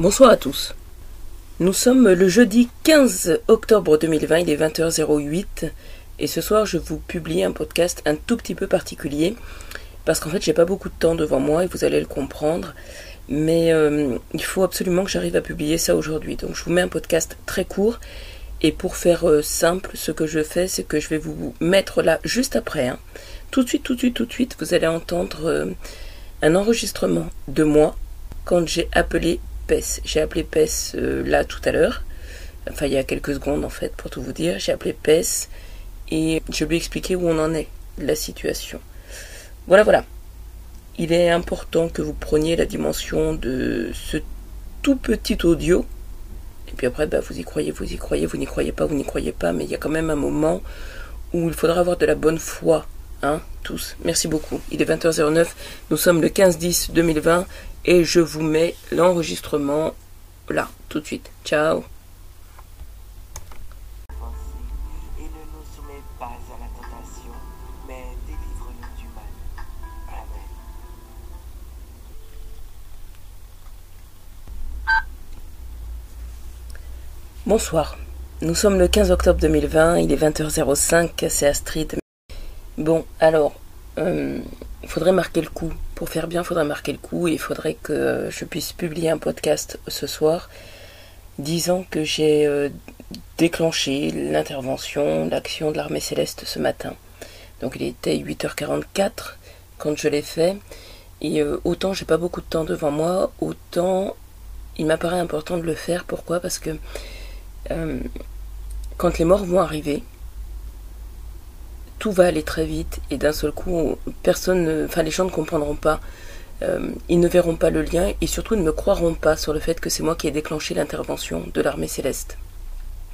Bonsoir à tous. Nous sommes le jeudi 15 octobre 2020, il est 20h08 et ce soir je vous publie un podcast un tout petit peu particulier parce qu'en fait j'ai pas beaucoup de temps devant moi et vous allez le comprendre mais euh, il faut absolument que j'arrive à publier ça aujourd'hui. Donc je vous mets un podcast très court et pour faire euh, simple ce que je fais c'est que je vais vous mettre là juste après. Hein. Tout de suite, tout de suite, tout de suite vous allez entendre euh, un enregistrement de moi quand j'ai appelé PES. J'ai appelé PES euh, là tout à l'heure, enfin il y a quelques secondes en fait pour tout vous dire. J'ai appelé PES et je lui ai expliqué où on en est, la situation. Voilà, voilà. Il est important que vous preniez la dimension de ce tout petit audio. Et puis après, bah, vous y croyez, vous y croyez, vous n'y croyez pas, vous n'y croyez pas, mais il y a quand même un moment où il faudra avoir de la bonne foi, hein, tous. Merci beaucoup. Il est 20h09, nous sommes le 15-10-2020 et je vous mets l'enregistrement là, tout de suite. Ciao. Bonsoir. Nous sommes le 15 octobre 2020, il est 20h05, c'est Astrid. Bon, alors, euh, il faudrait marquer le coup. Pour faire bien, il faudrait marquer le coup et il faudrait que je puisse publier un podcast ce soir disant que j'ai euh, déclenché l'intervention, l'action de l'armée céleste ce matin. Donc il était 8h44 quand je l'ai fait. Et euh, autant j'ai pas beaucoup de temps devant moi, autant il m'apparaît important de le faire. Pourquoi? Parce que euh, quand les morts vont arriver, tout va aller très vite et d'un seul coup, personne, ne- enfin les gens ne comprendront pas. Euh, ils ne verront pas le lien et surtout ne me croiront pas sur le fait que c'est moi qui ai déclenché l'intervention de l'armée céleste.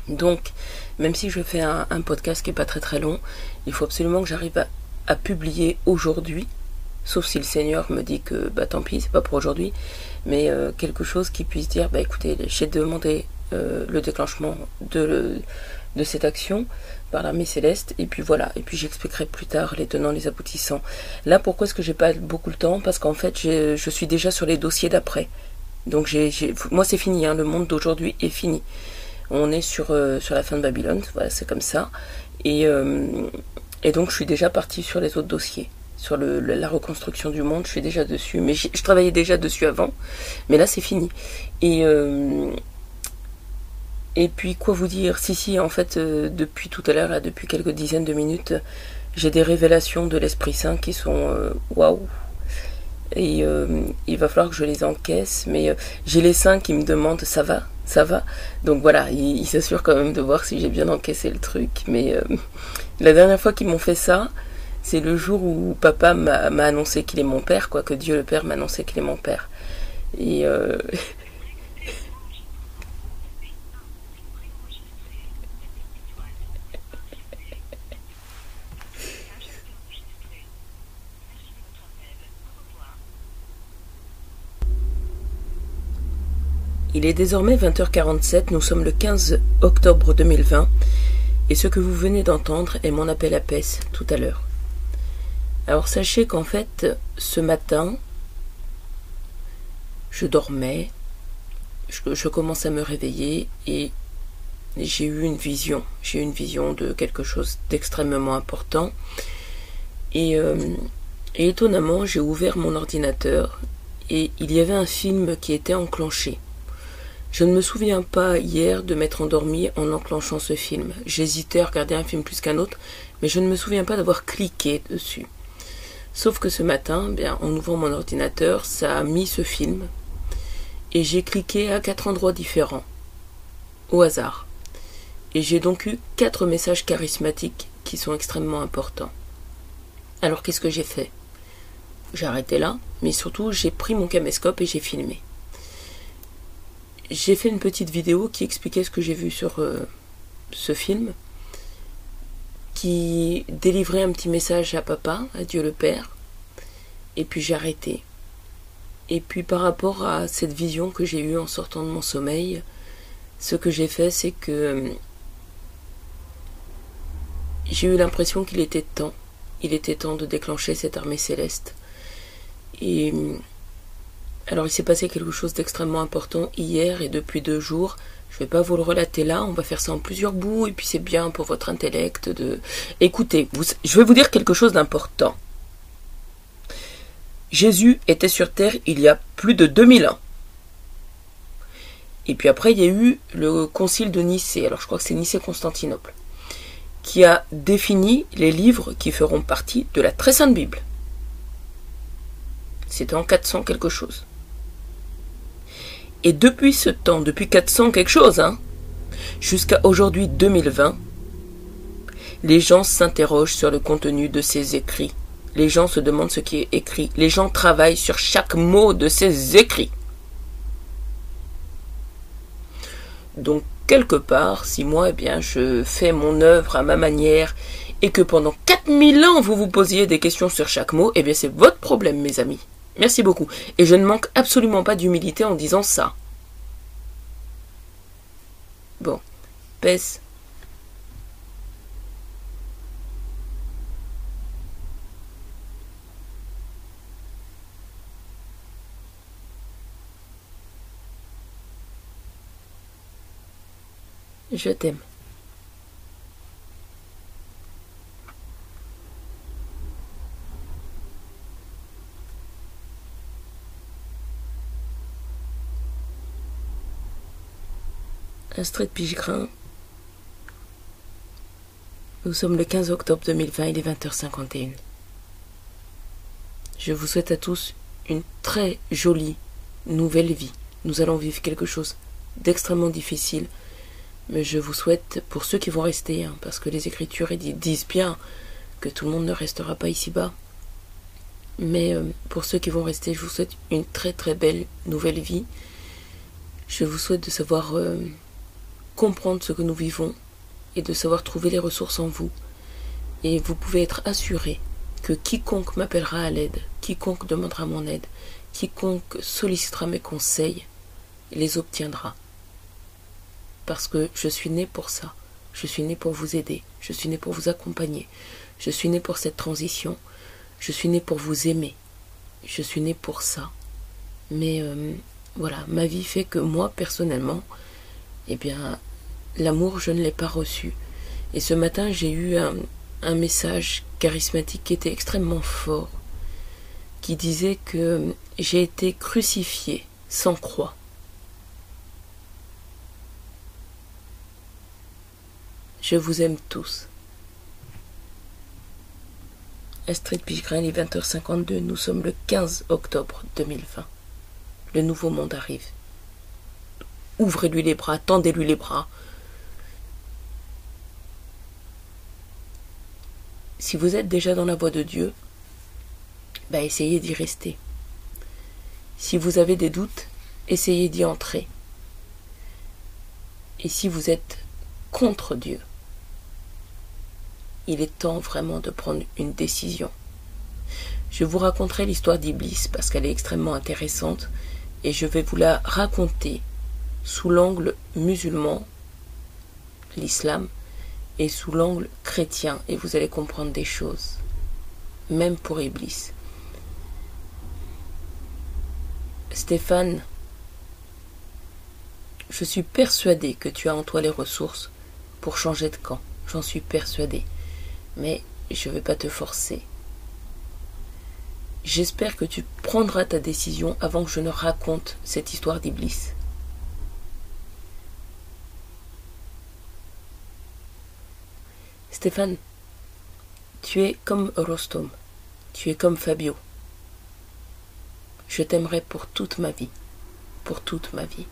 Donc, même si je fais un, podcast qui est pas très très long, il faut absolument que j'arrive à, à publier aujourd'hui, sauf si le Seigneur me dit que bah tant pis, c'est pas pour aujourd'hui, mais euh, quelque chose qui puisse dire bah écoutez, j'ai demandé euh, le déclenchement de, de cette action par l'armée céleste. Et puis voilà. Et puis j'expliquerai plus tard les tenants les aboutissants. Là pourquoi est-ce que j'ai pas beaucoup le temps? Parce qu'en fait je suis déjà sur les dossiers d'après. Donc j'ai moi c'est fini hein, le monde d'aujourd'hui est fini. On est sur euh, sur la fin de Babylone. Voilà c'est comme ça. Et euh, et donc je suis déjà partie sur les autres dossiers. Sur la reconstruction du monde je suis déjà dessus. Mais je travaillais déjà dessus avant. Mais là c'est fini. Et euh, et puis quoi vous dire? Si si en fait euh, depuis tout à l'heure depuis quelques dizaines de minutes j'ai des révélations de l'Esprit Saint qui sont euh, waouh! Et euh, il va falloir que je les encaisse mais j'ai les saints qui me demandent ça va? Ça va? Donc voilà ils il s'assurent quand même de voir si j'ai bien encaissé le truc mais la dernière fois qu'ils m'ont fait ça c'est le jour où papa m'a m'a annoncé qu'il est mon père quoi que Dieu le Père m'a annoncé qu'il est mon père. Et Il est désormais 20h47, nous sommes le 15 octobre 2020, et ce que vous venez d'entendre est mon appel à PES tout à l'heure. Alors sachez qu'en fait, ce matin, je dormais, je, commence à me réveiller et j'ai eu une vision. J'ai eu une vision de quelque chose d'extrêmement important. Et, euh, et étonnamment, j'ai ouvert mon ordinateur et il y avait un film qui était enclenché. Je ne me souviens pas hier de m'être endormi en enclenchant ce film. J'hésitais à regarder un film plus qu'un autre, mais je ne me souviens pas d'avoir cliqué dessus. Sauf que ce matin, bien, en ouvrant mon ordinateur, ça a mis ce film, et j'ai cliqué à quatre endroits différents, au hasard. Et j'ai donc eu quatre messages charismatiques qui sont extrêmement importants. Alors qu'est-ce que j'ai fait? J'ai arrêté là, mais surtout j'ai pris mon caméscope et j'ai filmé j'ai fait une petite vidéo qui expliquait ce que j'ai vu sur euh, ce film, qui délivrait un petit message à papa, à Dieu le Père, et puis j'ai arrêté. Et puis par rapport à cette vision que j'ai eue en sortant de mon sommeil, ce que j'ai fait, c'est que euh, j'ai eu l'impression qu'il était temps, il était temps de déclencher cette armée céleste. Et Alors il s'est passé quelque chose d'extrêmement important hier et depuis deux jours. Je vais pas vous le relater là, on va faire ça en plusieurs bouts et puis c'est bien pour votre intellect de... Écoutez, je vais vous dire quelque chose d'important. Jésus était sur terre il y a plus de 2000 ans. Et puis après, il y a eu le concile de Nicée, alors je crois que c'est Nicée-Constantinople, qui a défini les livres qui feront partie de la très sainte Bible. C'était en 400 quelque chose. Et depuis ce temps, depuis 400 quelque chose, hein, jusqu'à aujourd'hui 2020, les gens s'interrogent sur le contenu de ces écrits. Les gens se demandent ce qui est écrit. Les gens travaillent sur chaque mot de ces écrits. Donc, quelque part, si moi, eh bien, je fais mon œuvre à ma manière et que pendant 4000 ans vous vous posiez des questions sur chaque mot, eh bien, c'est votre problème, mes amis. Merci beaucoup. Et je ne manque absolument pas d'humilité en disant ça. Bon, pèse. Je t'aime. Astrid Pigrin. Nous sommes le 15 octobre 2020, il est 20h51. Je vous souhaite à tous une très jolie nouvelle vie. Nous allons vivre quelque chose d'extrêmement difficile, mais je vous souhaite, pour ceux qui vont rester, hein, parce que les Écritures disent bien que tout le monde ne restera pas ici-bas, mais euh, pour ceux qui vont rester, je vous souhaite une très très belle nouvelle vie. Je vous souhaite de savoir euh, comprendre ce que nous vivons et de savoir trouver les ressources en vous. Et vous pouvez être assuré que quiconque m'appellera à l'aide, quiconque demandera mon aide, quiconque sollicitera mes conseils, les obtiendra. Parce que je suis né pour ça. Je suis né pour vous aider. Je suis né pour vous accompagner. Je suis né pour cette transition. Je suis né pour vous aimer. Je suis né pour ça. Mais euh, voilà, ma vie fait que moi, personnellement, eh bien, L'amour, je ne l'ai pas reçu. Et ce matin, j'ai eu un, message charismatique qui était extrêmement fort, qui disait que j'ai été crucifié sans croix. Je vous aime tous. Astrid Pichgrain, il est 20h52, nous sommes le 15 octobre 2020. Le nouveau monde arrive. Ouvrez-lui les bras, tendez-lui les bras, si vous êtes déjà dans la voie de Dieu, bah essayez d'y rester. Si vous avez des doutes, essayez d'y entrer. Et si vous êtes contre Dieu, il est temps vraiment de prendre une décision. Je vous raconterai l'histoire d'Iblis parce qu'elle est extrêmement intéressante et je vais vous la raconter sous l'angle musulman, l'islam, et sous l'angle et vous allez comprendre des choses, même pour Iblis. Stéphane, je suis persuadé que tu as en toi les ressources pour changer de camp. J'en suis persuadé. Mais je ne vais pas te forcer. J'espère que tu prendras ta décision avant que je ne raconte cette histoire d'Iblis. Stéphane, tu es comme Rostom, tu es comme Fabio. Je t'aimerai pour toute ma vie, pour toute ma vie.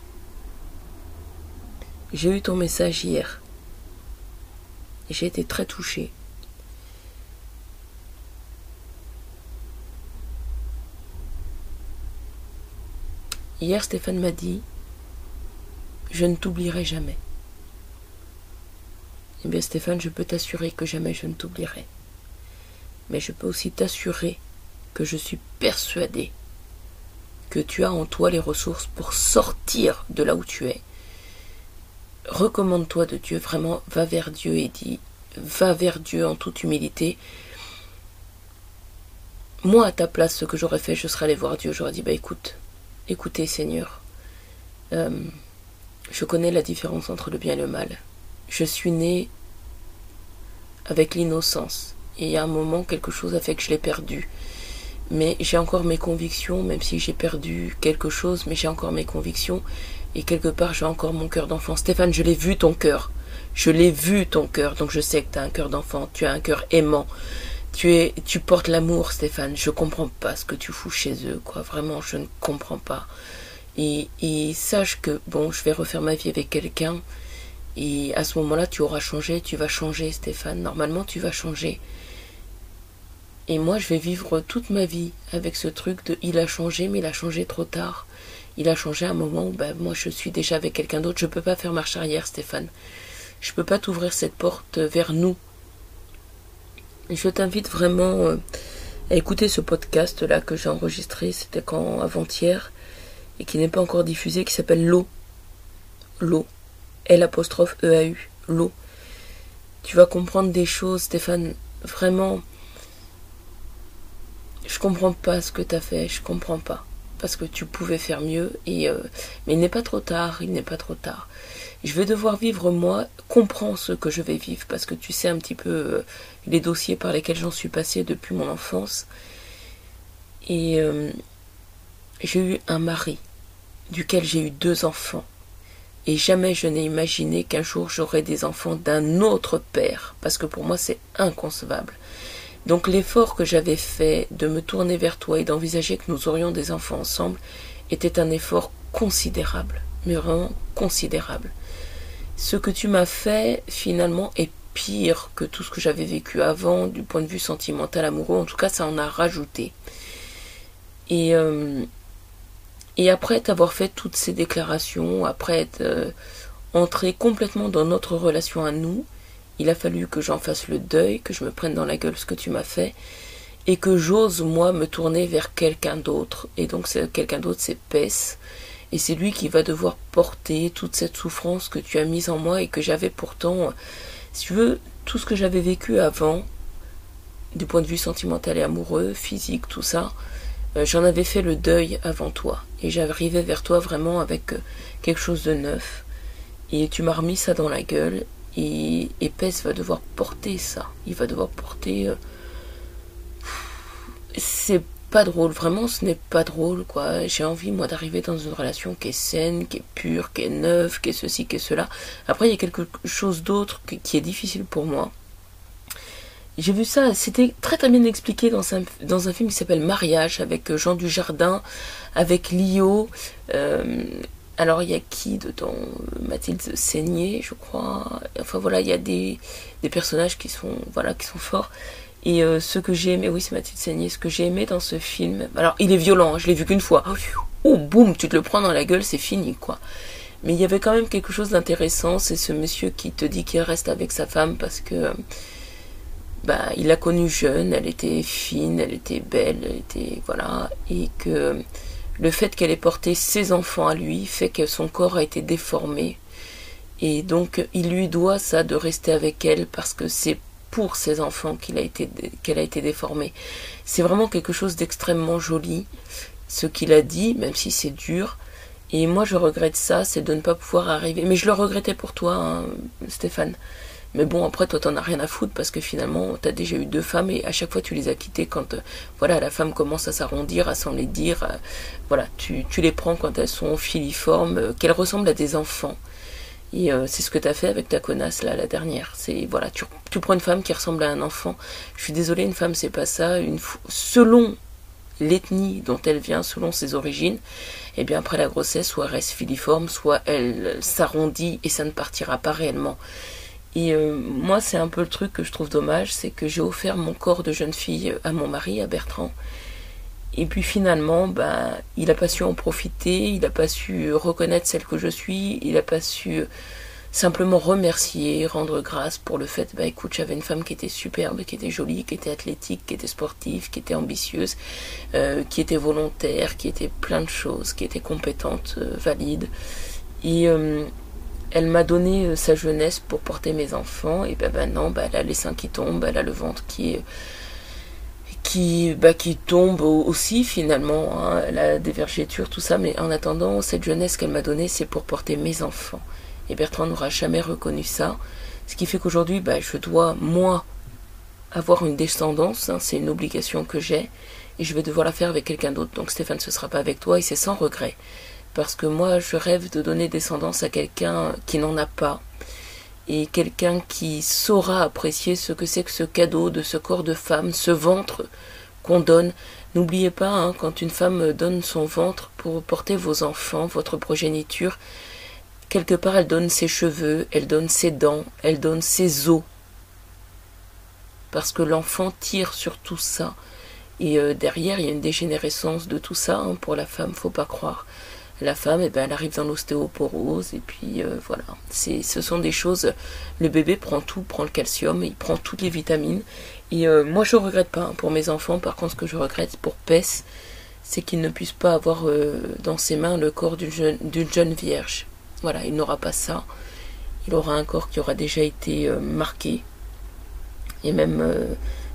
J'ai eu ton message hier j'ai été très touchée. Hier, Stéphane m'a dit, je ne t'oublierai jamais. Eh bien Stéphane, je peux t'assurer que jamais je ne t'oublierai. Mais je peux aussi t'assurer que je suis persuadé que tu as en toi les ressources pour sortir de là où tu es. Recommande-toi de Dieu, vraiment, va vers Dieu et dis, va vers Dieu en toute humilité. Moi, à ta place, ce que j'aurais fait, je serais allé voir Dieu, j'aurais dit, bah écoute, écoutez Seigneur, euh, je connais la différence entre le bien et le mal. Je suis né avec l'innocence. Et il y a un moment, quelque chose a fait que je l'ai perdu. Mais j'ai encore mes convictions, même si j'ai perdu quelque chose, mais j'ai encore mes convictions. Et quelque part, j'ai encore mon cœur d'enfant. Stéphane, je l'ai vu ton cœur. Je l'ai vu ton cœur, donc je sais que tu as un cœur d'enfant, tu as un cœur aimant. Tu es, tu portes l'amour, Stéphane. Je comprends pas ce que tu fous chez eux, quoi. Vraiment, je ne comprends pas. Et, et sache que, bon, je vais refaire ma vie avec quelqu'un. Et à ce moment-là, tu auras changé, tu vas changer, Stéphane. Normalement, tu vas changer. Et moi, je vais vivre toute ma vie avec ce truc de il a changé, mais il a changé trop tard. Il a changé à un moment où ben, moi je suis déjà avec quelqu'un d'autre. Je ne peux pas faire marche arrière, Stéphane. Je ne peux pas t'ouvrir cette porte vers nous. Je t'invite vraiment euh, à écouter ce podcast là que j'ai enregistré. C'était avant-hier et qui n'est pas encore diffusé, qui s'appelle L'eau. L'eau. L apostrophe E. L'eau. Tu vas comprendre des choses, Stéphane. Vraiment. Je comprends pas ce que tu as fait. Je comprends pas parce que tu pouvais faire mieux. Et, euh, mais il n'est pas trop tard, il n'est pas trop tard. Je vais devoir vivre moi, comprends ce que je vais vivre, parce que tu sais un petit peu euh, les dossiers par lesquels j'en suis passé depuis mon enfance. Et euh, j'ai eu un mari, duquel j'ai eu deux enfants. Et jamais je n'ai imaginé qu'un jour j'aurais des enfants d'un autre père, parce que pour moi c'est inconcevable. Donc l'effort que j'avais fait de me tourner vers toi et d'envisager que nous aurions des enfants ensemble était un effort considérable, mais vraiment considérable. Ce que tu m'as fait finalement est pire que tout ce que j'avais vécu avant du point de vue sentimental amoureux, en tout cas ça en a rajouté. Et, euh, et après t'avoir fait toutes ces déclarations, après être euh, entré complètement dans notre relation à nous, il a fallu que j'en fasse le deuil, que je me prenne dans la gueule ce que tu m'as fait, et que j'ose, moi, me tourner vers quelqu'un d'autre. Et donc, quelqu'un d'autre, c'est Pes. Et c'est lui qui va devoir porter toute cette souffrance que tu as mise en moi et que j'avais pourtant, si tu veux, tout ce que j'avais vécu avant, du point de vue sentimental et amoureux, physique, tout ça, j'en avais fait le deuil avant toi. Et j'arrivais vers toi vraiment avec euh, quelque chose de neuf. Et tu m'as remis ça dans la gueule et, et va devoir porter ça. Il va devoir porter. Euh, c'est pas drôle, vraiment, ce n'est pas drôle, quoi. J'ai envie, moi, d'arriver dans une relation qui est saine, qui est pure, qui est neuve, qui est ceci, qui est cela. Après, il y a quelque chose d'autre qui est difficile pour moi. J'ai vu ça, c'était très très bien expliqué dans un, dans un film qui s'appelle Mariage avec Jean Dujardin, avec Lio, euh, alors il y a qui dedans Mathilde Seigné, je crois. Enfin voilà, il y a des, des, personnages qui sont voilà qui sont forts. Et euh, ce que j'ai aimé, oui c'est Mathilde Seigné, ce que j'ai aimé dans ce film, alors il est violent, hein, je l'ai vu qu'une fois. Oh boum, tu te le prends dans la gueule, c'est fini quoi. Mais il y avait quand même quelque chose d'intéressant, c'est ce monsieur qui te dit qu'il reste avec sa femme parce que bah, il l'a connue jeune, elle était fine, elle était belle, elle était voilà, et que le fait qu'elle ait porté ses enfants à lui fait que son corps a été déformé. Et donc il lui doit ça de rester avec elle parce que c'est pour ses enfants qu'il a été qu'elle a été déformée. C'est vraiment quelque chose d'extrêmement joli ce qu'il a dit, même si c'est dur. Et moi je regrette ça, c'est de ne pas pouvoir arriver. Mais je le regrettais pour toi, hein, Stéphane. Mais bon, après, toi, t'en as rien à foutre parce que finalement, t'as déjà eu deux femmes et à chaque fois, tu les as quittées quand, euh, voilà, la femme commence à s'arrondir, à s'en les dire. Euh, voilà, tu, tu, les prends quand elles sont filiformes, euh, qu'elles ressemblent à des enfants. Et c'est ce que t'as fait avec ta connasse, là, la dernière. C'est, voilà, tu, tu, prends une femme qui ressemble à un enfant. Je suis désolée, une femme, c'est pas ça. Une, selon l'ethnie dont elle vient, selon ses origines, et eh bien après la grossesse, soit elle reste filiforme, soit elle s'arrondit et ça ne partira pas réellement. Et euh, moi, c'est un peu le truc que je trouve dommage, c'est que j'ai offert mon corps de jeune fille à mon mari, à Bertrand. Et puis finalement, ben, il n'a pas su en profiter, il n'a pas su reconnaître celle que je suis, il n'a pas su simplement remercier, rendre grâce pour le fait, bah écoute, j'avais une femme qui était superbe, qui était jolie, qui était athlétique, qui était sportive, qui était ambitieuse, euh, qui était volontaire, qui était plein de choses, qui était compétente, euh, valide. Et elle m'a donné euh, sa jeunesse pour porter mes enfants et ben, ben non, ben, elle a les seins qui tombent, elle a le ventre qui est qui, bah, qui tombe aussi finalement, hein, la dévergéture, tout ça, mais en attendant, cette jeunesse qu'elle m'a donnée, c'est pour porter mes enfants. Et Bertrand n'aura jamais reconnu ça. Ce qui fait qu'aujourd'hui, bah, je dois, moi, avoir une descendance, hein, c'est une obligation que j'ai, et je vais devoir la faire avec quelqu'un d'autre. Donc Stéphane, ce sera pas avec toi, et c'est sans regret. Parce que moi, je rêve de donner descendance à quelqu'un qui n'en a pas, et quelqu'un qui saura apprécier ce que c'est que ce cadeau de ce corps de femme, ce ventre qu'on donne. N'oubliez pas, hein, quand une femme donne son ventre pour porter vos enfants, votre progéniture, quelque part elle donne ses cheveux, elle donne ses dents, elle donne ses os. Parce que l'enfant tire sur tout ça. Et euh, derrière, il y a une dégénérescence de tout ça hein, pour la femme, faut pas croire la femme, eh ben, elle arrive dans l'ostéoporose, et puis euh, voilà. C'est, ce sont des choses. Le bébé prend tout, prend le calcium, il prend toutes les vitamines. Et euh, moi, je regrette pas hein, pour mes enfants. Par contre, ce que je regrette pour Pess, c'est qu'il ne puisse pas avoir euh, dans ses mains le corps d'une jeune, d'une jeune vierge. Voilà, il n'aura pas ça. Il aura un corps qui aura déjà été marqué. Et même,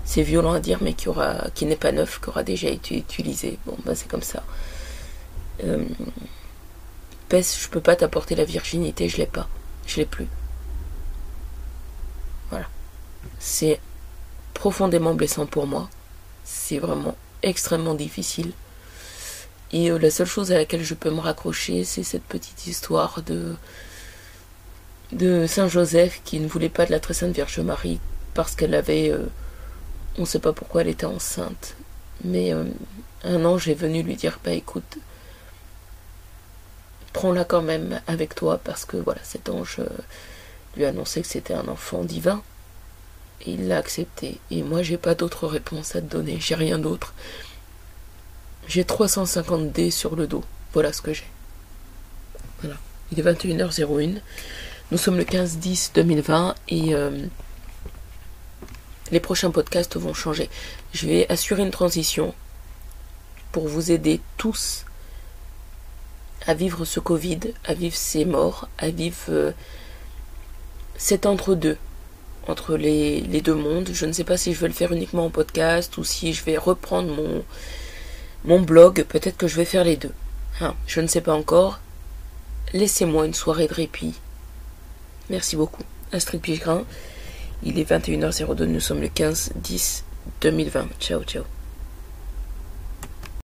c'est violent à dire, mais qui, aura, qui n'est pas neuf, qui aura déjà été utilisé. Bon, ben c'est comme ça. Euh, je peux pas t'apporter la virginité, je l'ai pas. Je l'ai plus. Voilà. C'est profondément blessant pour moi. C'est vraiment extrêmement difficile. Et euh, la seule chose à laquelle je peux me raccrocher, c'est cette petite histoire de Saint Joseph qui ne voulait pas de la très sainte Vierge Marie parce qu'elle avait, euh, on ne sait pas pourquoi elle était enceinte, mais un ange est venu lui dire bah écoute, prends-la quand même avec toi parce que voilà, cet ange euh, lui a annoncé que c'était un enfant divin. Et il l'a accepté. Et moi, j'ai pas d'autre réponse à te donner. J'ai rien d'autre. J'ai 350 dés sur le dos. Voilà ce que j'ai. Voilà. Il est 21h01. Nous sommes le 15-10-2020 et euh, les prochains podcasts vont changer. Je vais assurer une transition pour vous aider tous à vivre ce Covid, à vivre ces morts, à vivre euh, cet entre-deux, entre les, deux mondes. Je ne sais pas si je vais le faire uniquement en podcast ou si je vais reprendre mon, blog. Peut-être que je vais faire les deux. Hein, je ne sais pas encore. Laissez-moi une soirée de répit. Merci beaucoup. Astrid Pigrin. Il est 21h02. Nous sommes le 15 10 2020. Ciao, ciao.